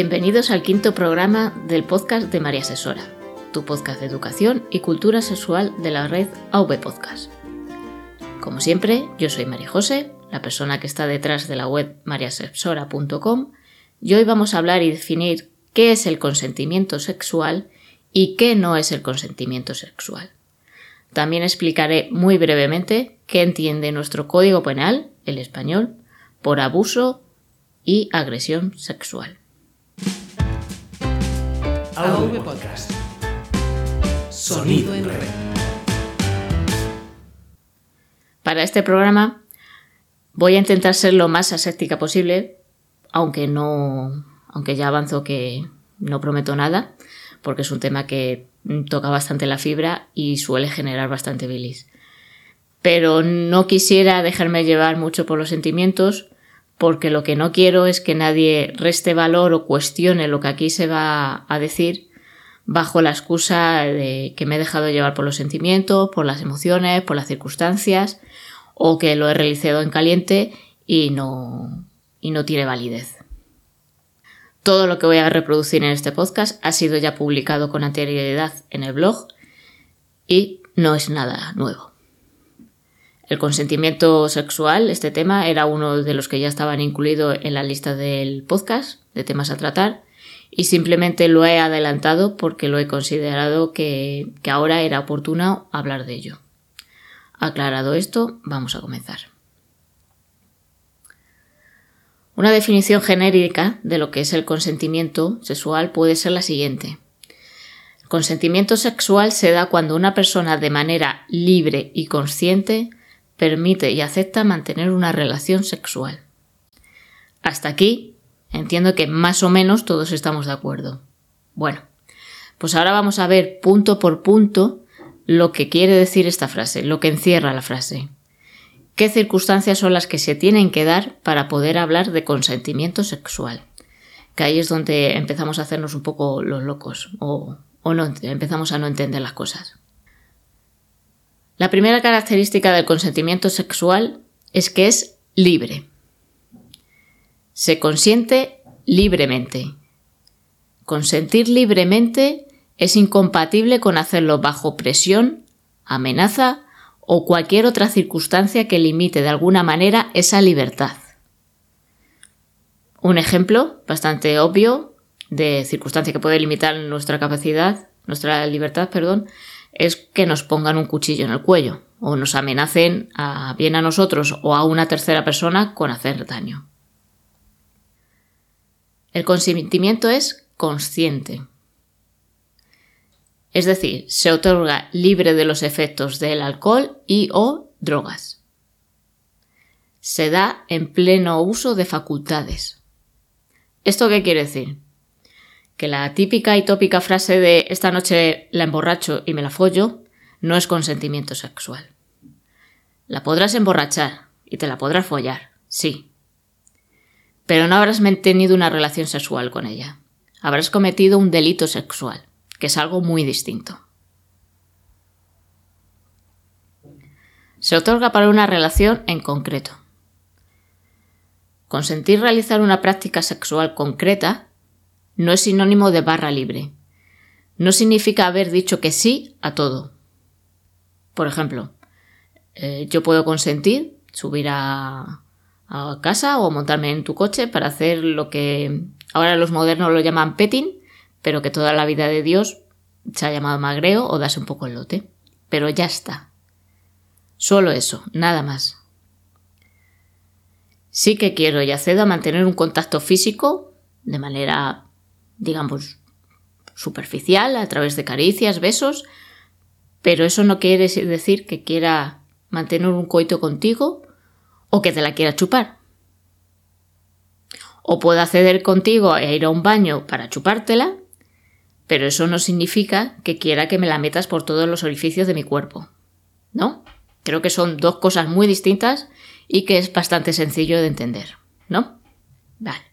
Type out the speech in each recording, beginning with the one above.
Bienvenidos al quinto programa del podcast de María Asesora, tu podcast de educación y cultura sexual de la red AV Podcast. Como siempre, yo soy María José, la persona que está detrás de la web mariasexora.com, y hoy vamos a hablar y definir qué es el consentimiento sexual y qué no es el consentimiento sexual. También explicaré muy brevemente qué entiende nuestro Código Penal, el español, por abuso y agresión sexual. AV Podcast. Sonido en red. Para este programa voy a intentar ser lo más aséptica posible, aunque no, aunque ya avanzo que no prometo nada, porque es un tema que toca bastante la fibra y suele generar bastante bilis. Pero no quisiera dejarme llevar mucho por los sentimientos, porque lo que no quiero es que nadie reste valor o cuestione lo que aquí se va a decir bajo la excusa de que me he dejado llevar por los sentimientos, por las emociones, por las circunstancias, o que lo he realizado en caliente y no, y no tiene validez. Todo lo que voy a reproducir en este podcast ha sido ya publicado con anterioridad en el blog y no es nada nuevo. El consentimiento sexual, este tema, era uno de los que ya estaban incluidos en la lista del podcast de temas a tratar y simplemente lo he adelantado porque lo he considerado que, que ahora era oportuno hablar de ello. Aclarado esto, vamos a comenzar. Una definición genérica de lo que es el consentimiento sexual puede ser la siguiente. El consentimiento sexual se da cuando una persona de manera libre y consciente permite y acepta mantener una relación sexual. Hasta aquí entiendo que más o menos todos estamos de acuerdo. Bueno, pues ahora vamos a ver punto por punto lo que quiere decir esta frase, lo que encierra la frase. ¿Qué circunstancias son las que se tienen que dar para poder hablar de consentimiento sexual? Que ahí es donde empezamos a hacernos un poco los locos o, o no, empezamos a no entender las cosas. La primera característica del consentimiento sexual es que es libre. Se consiente libremente. Consentir libremente es incompatible con hacerlo bajo presión, amenaza o cualquier otra circunstancia que limite de alguna manera esa libertad. Un ejemplo bastante obvio de circunstancia que puede limitar nuestra capacidad, nuestra libertad, perdón, es que nos pongan un cuchillo en el cuello o nos amenacen a, bien a nosotros o a una tercera persona con hacer daño. El consentimiento es consciente. Es decir, se otorga libre de los efectos del alcohol y o drogas. Se da en pleno uso de facultades. ¿Esto qué quiere decir? Que la típica y tópica frase de esta noche la emborracho y me la follo no es consentimiento sexual. La podrás emborrachar y te la podrás follar, sí. Pero no habrás mantenido una relación sexual con ella. Habrás cometido un delito sexual, que es algo muy distinto. Se otorga para una relación en concreto. Consentir realizar una práctica sexual concreta no es sinónimo de barra libre. No significa haber dicho que sí a todo. Por ejemplo, eh, yo puedo consentir subir a, a casa o montarme en tu coche para hacer lo que ahora los modernos lo llaman petting, pero que toda la vida de Dios se ha llamado magreo o darse un poco el lote. Pero ya está. Solo eso, nada más. Sí que quiero y accedo a mantener un contacto físico de manera digamos, superficial, a través de caricias, besos, pero eso no quiere decir que quiera mantener un coito contigo o que te la quiera chupar. O puedo acceder contigo a ir a un baño para chupártela, pero eso no significa que quiera que me la metas por todos los orificios de mi cuerpo. ¿No? Creo que son dos cosas muy distintas y que es bastante sencillo de entender. ¿No? Vale.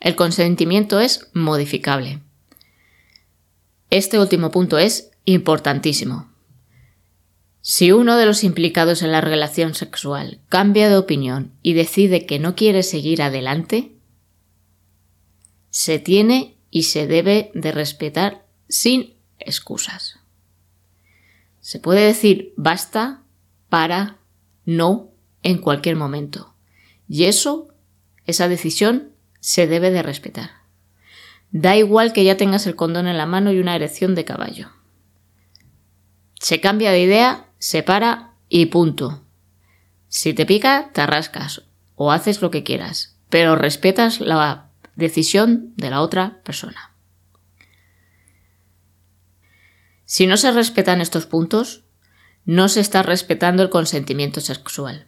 El consentimiento es modificable. Este último punto es importantísimo. Si uno de los implicados en la relación sexual cambia de opinión y decide que no quiere seguir adelante, se tiene y se debe de respetar sin excusas. Se puede decir basta, para, no en cualquier momento. Y eso, esa decisión, se debe de respetar. Da igual que ya tengas el condón en la mano y una erección de caballo. Se cambia de idea, se para y punto. Si te pica, te rascas o haces lo que quieras, pero respetas la decisión de la otra persona. Si no se respetan estos puntos, no se está respetando el consentimiento sexual.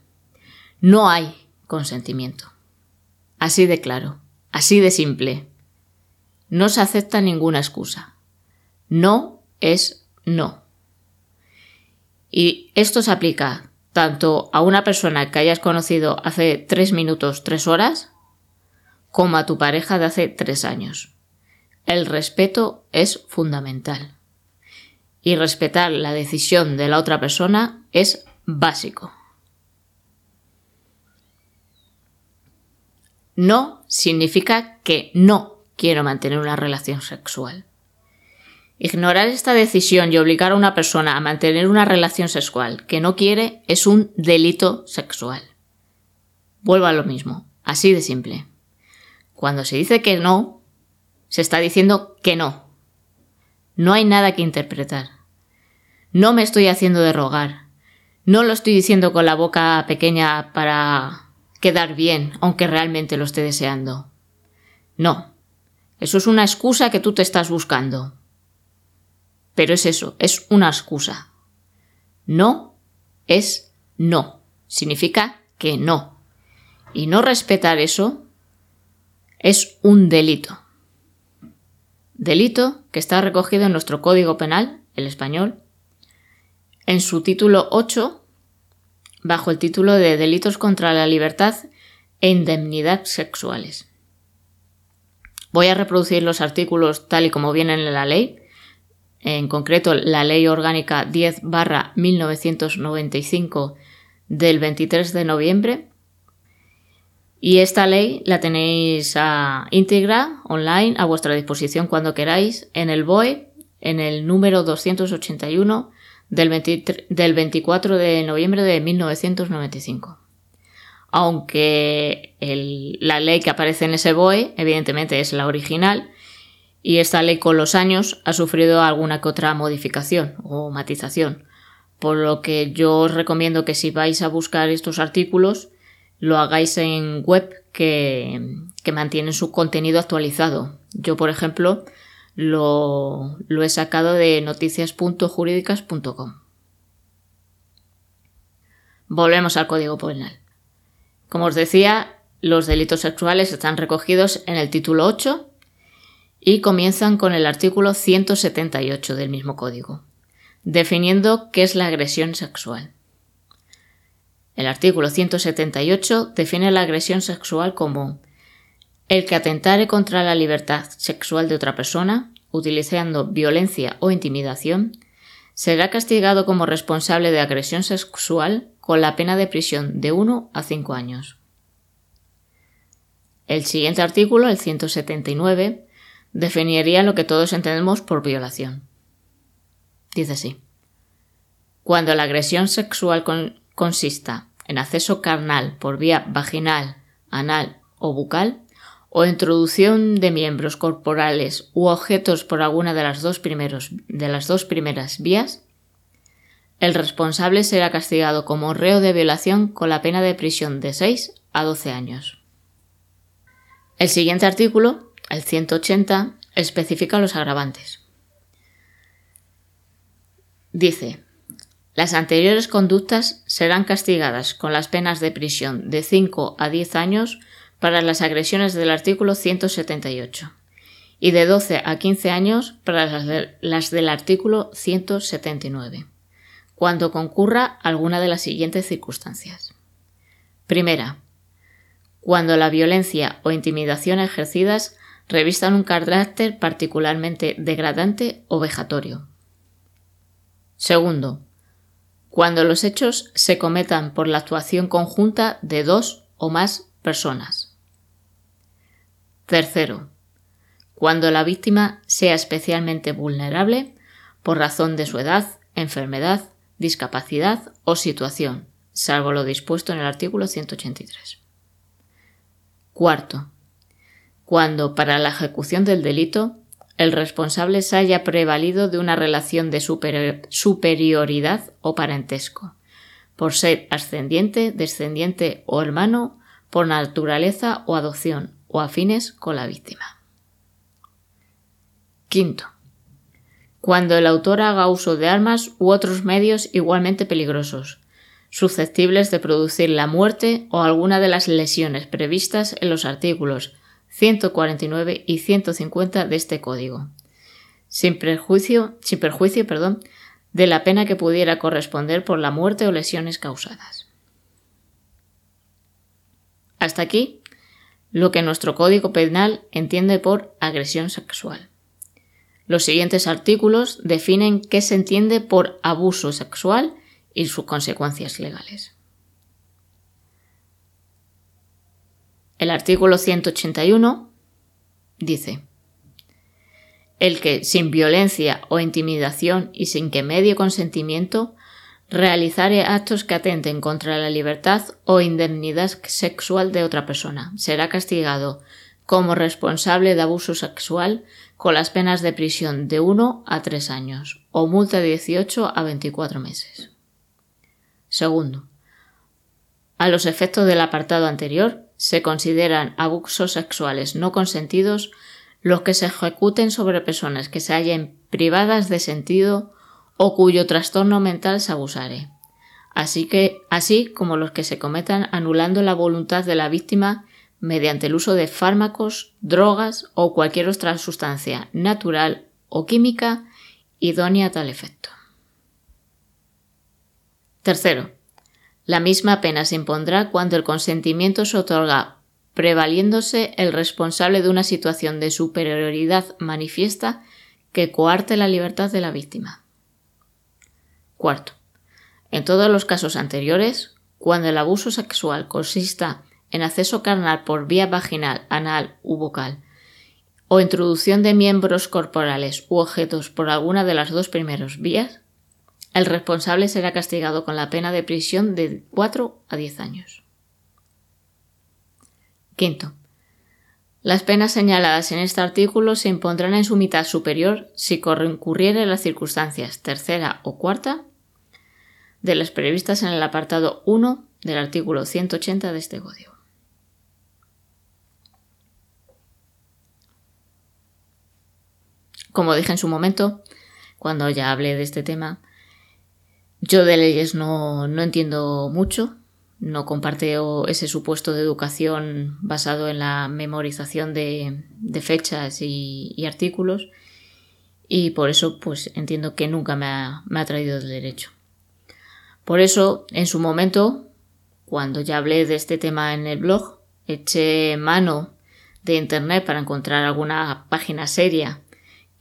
No hay consentimiento. Así de claro, así de simple. No se acepta ninguna excusa. No es no. Y esto se aplica tanto a una persona que hayas conocido hace tres minutos, tres horas, como a tu pareja de hace tres años. El respeto es fundamental. Y respetar la decisión de la otra persona es básico. No significa que no quiero mantener una relación sexual. Ignorar esta decisión y obligar a una persona a mantener una relación sexual que no quiere es un delito sexual. Vuelvo a lo mismo, así de simple. Cuando se dice que no, se está diciendo que no. No hay nada que interpretar. No me estoy haciendo de rogar. No lo estoy diciendo con la boca pequeña para quedar bien, aunque realmente lo esté deseando. No. Eso es una excusa que tú te estás buscando. Pero es eso, es una excusa. No es no. Significa que no. Y no respetar eso es un delito. Delito que está recogido en nuestro Código Penal, el español, en su título 8, bajo el título de Delitos contra la Libertad e Indemnidad Sexuales. Voy a reproducir los artículos tal y como vienen en la ley en concreto la Ley Orgánica 10 barra 1995 del 23 de noviembre. Y esta ley la tenéis a íntegra, online, a vuestra disposición cuando queráis, en el BOE, en el número 281 del, del 24 de noviembre de 1995. Aunque la ley que aparece en ese BOE, evidentemente, es la original, y esta ley con los años ha sufrido alguna que otra modificación o matización, por lo que yo os recomiendo que si vais a buscar estos artículos lo hagáis en web que, que mantienen su contenido actualizado. Yo, por ejemplo, lo, he sacado de noticias.jurídicas.com. Volvemos al Código Penal. Como os decía, los delitos sexuales están recogidos en el título 8 y comienzan con el artículo 178 del mismo código, definiendo qué es la agresión sexual. El artículo 178 define la agresión sexual como el que atentare contra la libertad sexual de otra persona, utilizando violencia o intimidación, será castigado como responsable de agresión sexual con la pena de prisión de 1 a 5 años. El siguiente artículo, el 179, definiría lo que todos entendemos por violación. Dice así. Cuando la agresión sexual consista en acceso carnal por vía vaginal, anal o bucal, o introducción de miembros corporales u objetos por alguna de las dos, de las dos primeras vías, el responsable será castigado como reo de violación con la pena de prisión de 6 a 12 años. El siguiente artículo el 180 especifica los agravantes. Dice, las anteriores conductas serán castigadas con las penas de prisión de 5 a 10 años para las agresiones del artículo 178 y de 12 a 15 años para las, del artículo 179, cuando concurra alguna de las siguientes circunstancias. Primera, cuando la violencia o intimidación ejercidas revistan un carácter particularmente degradante o vejatorio. Segundo, cuando los hechos se cometan por la actuación conjunta de dos o más personas. Tercero, cuando la víctima sea especialmente vulnerable por razón de su edad, enfermedad, discapacidad o situación, salvo lo dispuesto en el artículo 183. Cuarto, cuando para la ejecución del delito el responsable se haya prevalido de una relación de superioridad o parentesco, por ser ascendiente, descendiente o hermano, por naturaleza o adopción, o afines con la víctima. Quinto. Cuando el autor haga uso de armas u otros medios igualmente peligrosos, susceptibles de producir la muerte o alguna de las lesiones previstas en los artículos 149 y 150 de este código, sin perjuicio, sin perjuicio perdón, de la pena que pudiera corresponder por la muerte o lesiones causadas. Hasta aquí lo que nuestro Código Penal entiende por agresión sexual. Los siguientes artículos definen qué se entiende por abuso sexual y sus consecuencias legales. El artículo 181 dice el que, sin violencia o intimidación y sin que medie consentimiento, realizare actos que atenten contra la libertad o indemnidad sexual de otra persona, será castigado como responsable de abuso sexual con las penas de prisión de 1 a 3 años o multa de 18 a 24 meses. Segundo, a los efectos del apartado anterior, se consideran abusos sexuales no consentidos los que se ejecuten sobre personas que se hallen privadas de sentido o cuyo trastorno mental se abusare, así, que, así como los que se cometan anulando la voluntad de la víctima mediante el uso de fármacos, drogas o cualquier otra sustancia natural o química idónea a tal efecto. Tercero, la misma pena se impondrá cuando el consentimiento se otorga prevaliéndose el responsable de una situación de superioridad manifiesta que coarte la libertad de la víctima. Cuarto. En todos los casos anteriores, cuando el abuso sexual consista en acceso carnal por vía vaginal, anal u vocal, o introducción de miembros corporales u objetos por alguna de las dos primeras vías, el responsable será castigado con la pena de prisión de 4 a 10 años. Quinto. Las penas señaladas en este artículo se impondrán en su mitad superior si concurrieren las circunstancias tercera o cuarta de las previstas en el apartado 1 del artículo 180 de este código. Como dije en su momento, cuando ya hablé de este tema, yo de leyes no, entiendo mucho, no comparto ese supuesto de educación basado en la memorización de, fechas y, artículos y por eso pues entiendo que nunca me ha, me ha traído el derecho. Por eso, en su momento, cuando ya hablé de este tema en el blog, eché mano de internet para encontrar alguna página seria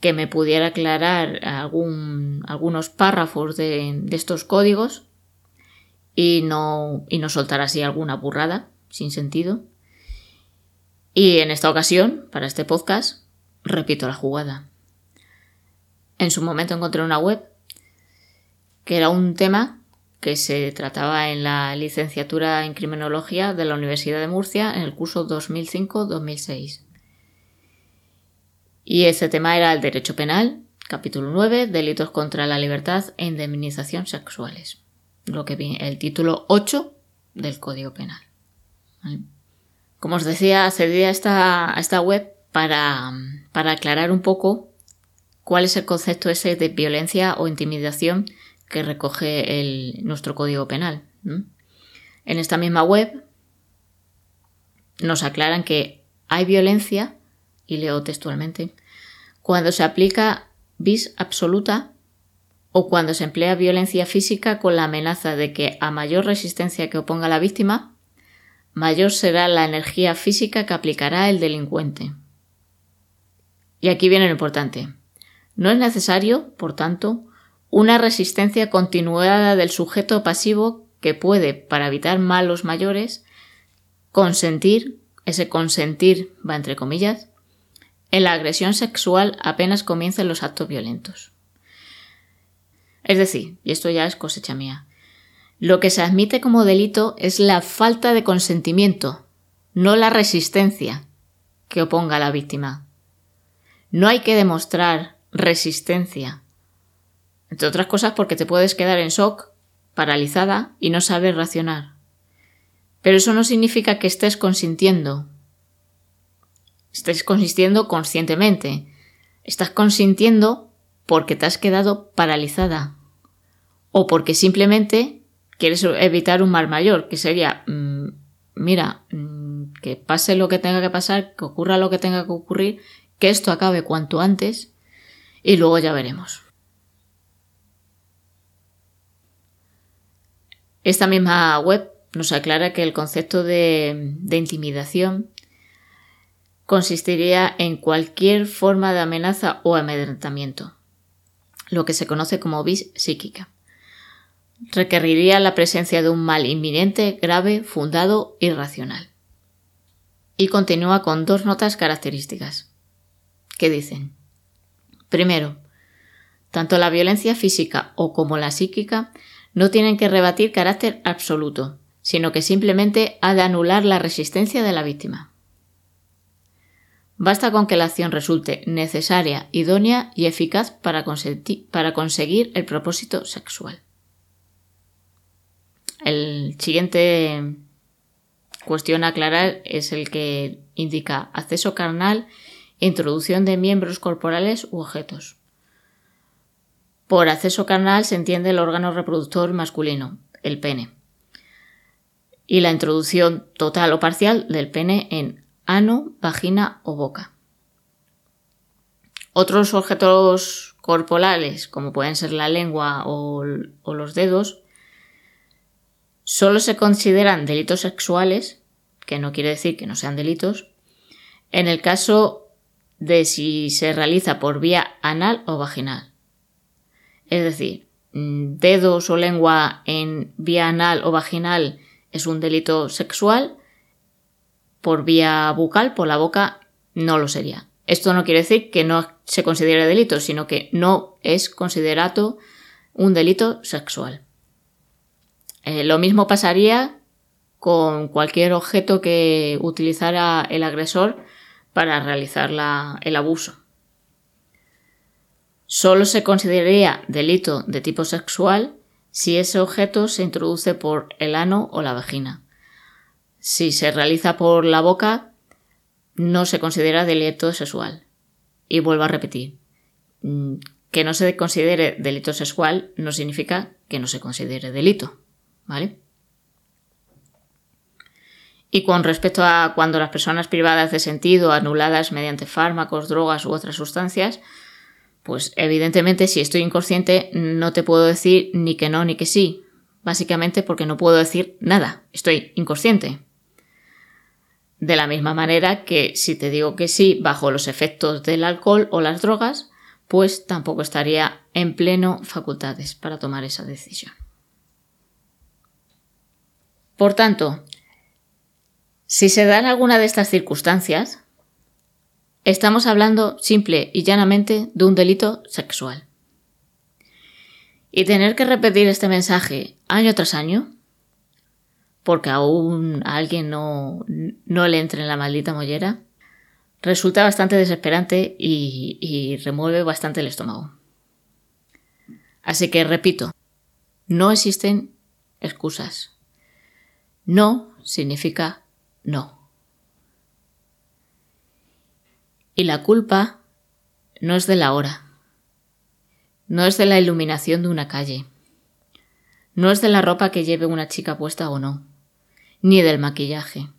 que me pudiera aclarar algún, algunos párrafos de, estos códigos y no, y no soltar así alguna burrada sin sentido. Y en esta ocasión, para este podcast, repito la jugada. En su momento encontré una web que era un tema que se trataba en la licenciatura en criminología de la Universidad de Murcia en el curso 2005-2006. Y ese tema era el derecho penal, capítulo 9, delitos contra la libertad e indemnización sexuales. Lo que viene, el título 8 del Código Penal. Como os decía, accedí a esta, esta web para, para aclarar un poco cuál es el concepto ese de violencia o intimidación que recoge el, nuestro Código Penal. En esta misma web nos aclaran que hay violencia, y leo textualmente, cuando se aplica vis absoluta o cuando se emplea violencia física con la amenaza de que a mayor resistencia que oponga la víctima, mayor será la energía física que aplicará el delincuente. Y aquí viene lo importante. No es necesario, por tanto, una resistencia continuada del sujeto pasivo que puede, para evitar malos mayores, consentir, ese consentir va entre comillas, en la agresión sexual apenas comiencen los actos violentos. Es decir, y esto ya es cosecha mía, lo que se admite como delito es la falta de consentimiento, no la resistencia que oponga a la víctima. No hay que demostrar resistencia. Entre otras cosas porque te puedes quedar en shock, paralizada y no sabes racionar. Pero eso no significa que estés consintiendo. Estés consintiendo conscientemente. Estás consintiendo porque te has quedado paralizada. O porque simplemente quieres evitar un mal mayor, que sería, mm, mira, mm, que pase lo que tenga que pasar, que ocurra lo que tenga que ocurrir, que esto acabe cuanto antes y luego ya veremos. Esta misma web nos aclara que el concepto de, intimidación consistiría en cualquier forma de amenaza o amedrentamiento, lo que se conoce como vis psíquica. Requeriría la presencia de un mal inminente, grave, fundado y racional. Y continúa con dos notas características, que dicen, primero, tanto la violencia física o como la psíquica no tienen que rebatir carácter absoluto, sino que simplemente ha de anular la resistencia de la víctima. Basta con que la acción resulte necesaria, idónea y eficaz para, para conseguir el propósito sexual. El siguiente cuestión a aclarar es el que indica acceso carnal introducción de miembros corporales u objetos. Por acceso carnal se entiende el órgano reproductor masculino, el pene y la introducción total o parcial del pene en ano, vagina o boca. Otros objetos corporales, como pueden ser la lengua o, o los dedos, solo se consideran delitos sexuales, que no quiere decir que no sean delitos, en el caso de si se realiza por vía anal o vaginal. Es decir, mm, dedos o lengua en vía anal o vaginal es un delito sexual, por vía bucal, por la boca, no lo sería. Esto no quiere decir que no se considere delito, sino que no es considerado un delito sexual. Eh, lo mismo pasaría con cualquier objeto que utilizara el agresor para realizar el abuso. Solo se consideraría delito de tipo sexual si ese objeto se introduce por el ano o la vagina. Si se realiza por la boca, no se considera delito sexual. Y vuelvo a repetir, mm, que no se considere delito sexual no significa que no se considere delito, ¿vale? Y con respecto a cuando las personas privadas de sentido, anuladas mediante fármacos, drogas u otras sustancias, pues evidentemente si estoy inconsciente no te puedo decir ni que no ni que sí, básicamente porque no puedo decir nada, estoy inconsciente. De la misma manera que si te digo que sí bajo los efectos del alcohol o las drogas, pues tampoco estaría en pleno facultades para tomar esa decisión. Por tanto, si se dan alguna de estas circunstancias, Estamos hablando simple y llanamente de un delito sexual. Y tener que repetir este mensaje año tras año, porque aún a alguien no, no le entre en la maldita mollera, resulta bastante desesperante y, y remueve bastante el estómago. Así que repito, no existen excusas. No significa no. Y la culpa no es de la hora, no es de la iluminación de una calle, no es de la ropa que lleve una chica puesta o no, ni del maquillaje.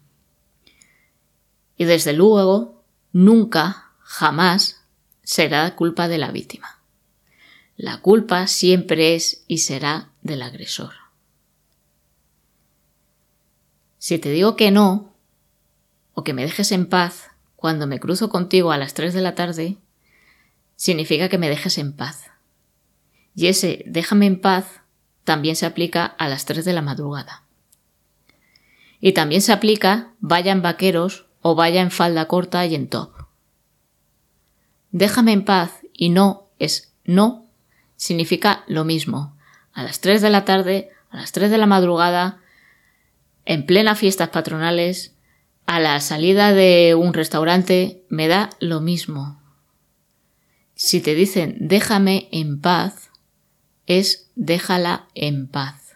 Y desde luego, nunca, jamás, será culpa de la víctima. La culpa siempre es y será del agresor. Si te digo que no, o que me dejes en paz, cuando me cruzo contigo a las 3 de la tarde, significa que me dejes en paz. Y ese déjame en paz también se aplica a las 3 de la madrugada. Y también se aplica vaya en vaqueros o vaya en falda corta y en top. déjame en paz y no es no, significa lo mismo. A las 3 de la tarde, a las 3 de la madrugada, en plena fiestas patronales, a la salida de un restaurante, me da lo mismo. Si te dicen déjame en paz, es déjala en paz.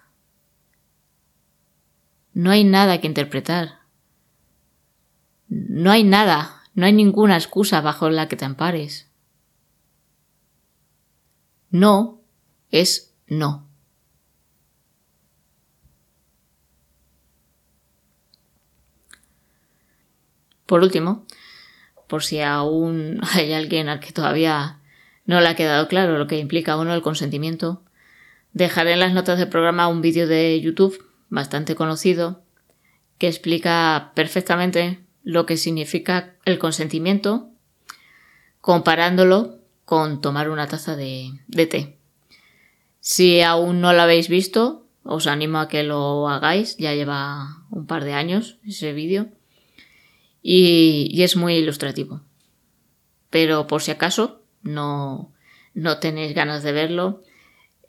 No hay nada que interpretar. No hay nada, no hay ninguna excusa bajo la que te ampares. No es no. Por último, por si aún hay alguien al que todavía no le ha quedado claro lo que implica o el consentimiento, dejaré en las notas del programa un vídeo de YouTube bastante conocido que explica perfectamente lo que significa el consentimiento comparándolo con tomar una taza de, té. Si aún no lo habéis visto, os animo a que lo hagáis, ya lleva un par de años ese vídeo y, es muy ilustrativo. Pero por si acaso no, no tenéis ganas de verlo,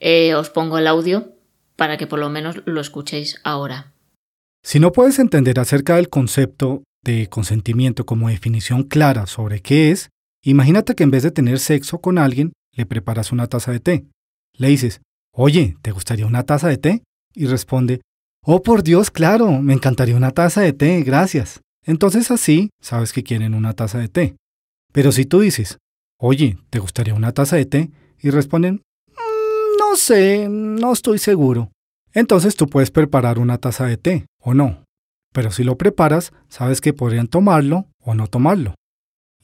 eh, os pongo el audio para que por lo menos lo escuchéis ahora. Si no puedes entender acerca del concepto de consentimiento como definición clara sobre qué es, imagínate que en vez de tener sexo con alguien, le preparas una taza de té. Le dices, oye, ¿te gustaría una taza de té? Y responde, oh por Dios, claro, me encantaría una taza de té, gracias. Entonces así sabes que quieren una taza de té. Pero si tú dices, oye, ¿te gustaría una taza de té? Y responden, mm, no sé, no estoy seguro. Entonces tú puedes preparar una taza de té, o no. Pero si lo preparas, sabes que podrían tomarlo o no tomarlo.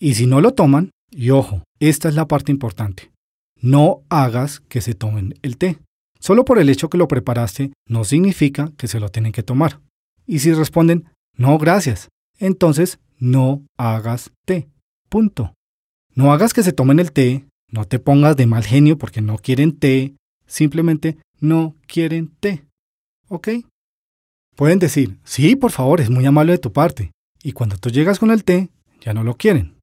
Y si no lo toman, y ojo, esta es la parte importante, no hagas que se tomen el té. Solo por el hecho que lo preparaste no significa que se lo tienen que tomar. Y si responden, no, gracias, entonces no hagas té. Punto. No hagas que se tomen el té, no te pongas de mal genio porque no quieren té, simplemente no quieren té. ¿Ok? Pueden decir, sí, por favor, es muy amable de tu parte. Y cuando tú llegas con el té, ya no lo quieren.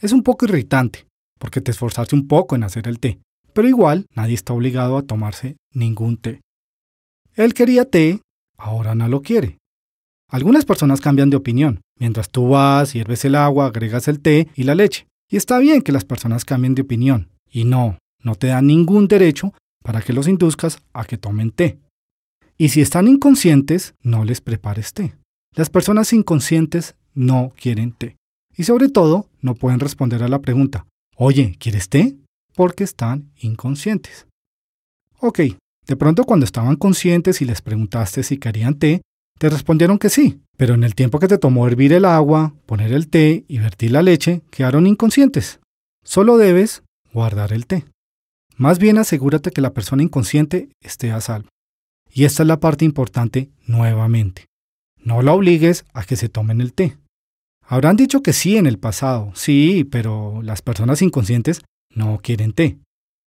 Es un poco irritante, porque te esforzaste un poco en hacer el té, pero igual nadie está obligado a tomarse ningún té. Él quería té, ahora no lo quiere. Algunas personas cambian de opinión. Mientras tú vas, hierves el agua, agregas el té y la leche. Y está bien que las personas cambien de opinión. Y no, no te dan ningún derecho para que los induzcas a que tomen té. Y si están inconscientes, no les prepares té. Las personas inconscientes no quieren té. Y sobre todo, no pueden responder a la pregunta, oye, ¿quieres té? Porque están inconscientes. Ok, de pronto cuando estaban conscientes y les preguntaste si querían té, te respondieron que sí, pero en el tiempo que te tomó hervir el agua, poner el té y vertir la leche, quedaron inconscientes. Solo debes guardar el té. Más bien asegúrate que la persona inconsciente esté a salvo. Y esta es la parte importante nuevamente. No la obligues a que se tomen el té. Habrán dicho que sí en el pasado, sí, pero las personas inconscientes no quieren té.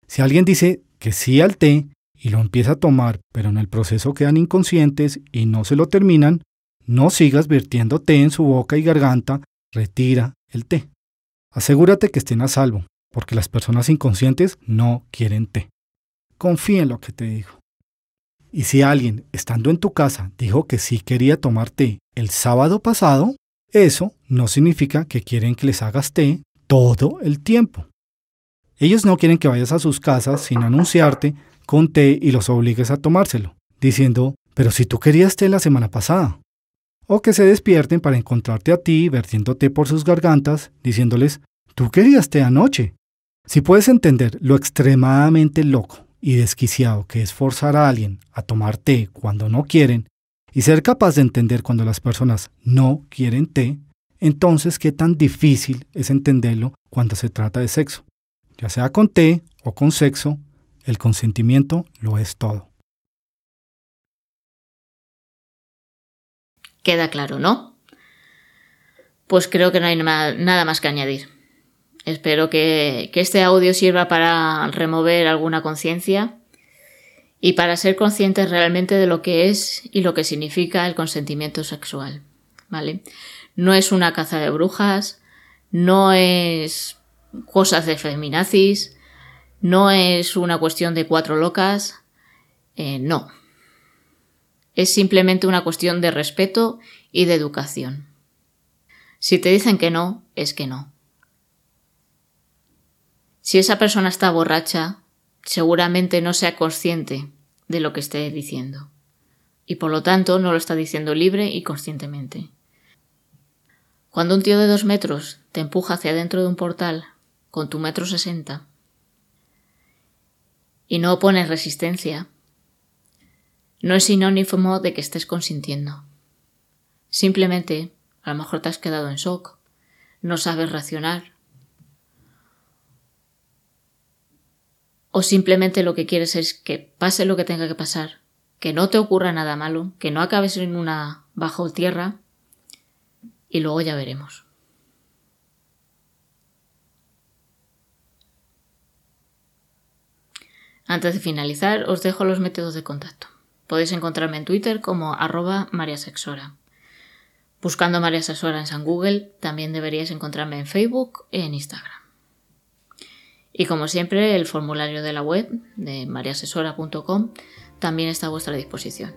Si alguien dice que sí al té, y lo empieza a tomar, pero en el proceso quedan inconscientes y no se lo terminan, no sigas vertiendo té en su boca y garganta, retira el té. Asegúrate que estén a salvo, porque las personas inconscientes no quieren té. Confía en lo que te digo. Y si alguien, estando en tu casa, dijo que sí quería tomar té el sábado pasado, eso no significa que quieren que les hagas té todo el tiempo. Ellos no quieren que vayas a sus casas sin anunciarte con té y los obligues a tomárselo, diciendo, pero si tú querías té la semana pasada. O que se despierten para encontrarte a ti vertiendo té por sus gargantas, diciéndoles, tú querías té anoche. Si puedes entender lo extremadamente loco y desquiciado que es forzar a alguien a tomar té cuando no quieren, y ser capaz de entender cuando las personas no quieren té, entonces qué tan difícil es entenderlo cuando se trata de sexo, ya sea con té o con sexo el consentimiento lo es todo. Queda claro, ¿no? Pues creo que no hay nada más que añadir. Espero que, este audio sirva para remover alguna conciencia y para ser conscientes realmente de lo que es y lo que significa el consentimiento sexual. ¿Vale? No es una caza de brujas, no es cosas de feminazis, no es una cuestión de cuatro locas, eh, no. Es simplemente una cuestión de respeto y de educación. Si te dicen que no, es que no. Si esa persona está borracha, seguramente no sea consciente de lo que esté diciendo. Y por lo tanto no lo está diciendo libre y conscientemente. Cuando un tío de dos metros te empuja hacia dentro de un portal con tu metro sesenta y no opones resistencia, no es sinónimo de que estés consintiendo. Simplemente, a lo mejor te has quedado en shock, no sabes racionar. O simplemente lo que quieres es que pase lo que tenga que pasar, que no te ocurra nada malo, que no acabes en una bajo tierra y luego ya veremos. Antes de finalizar, os dejo los métodos de contacto. Podéis encontrarme en Twitter como arroba mariasexora. Buscando María en San Google, también deberíais encontrarme en Facebook y en Instagram. Y como siempre, el formulario de la web de mariasesora.com también está a vuestra disposición.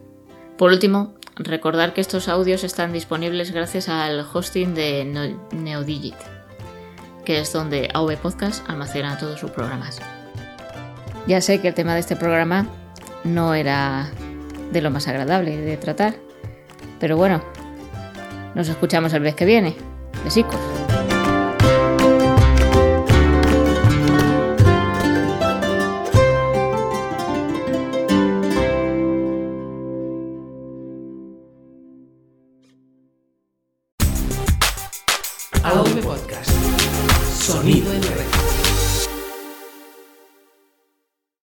Por último, recordar que estos audios están disponibles gracias al hosting de Neodigit, que es donde AV Podcast almacena todos sus programas. Ya sé que el tema de este programa no era de lo más agradable de tratar, pero bueno, nos escuchamos el mes que viene. Besicos.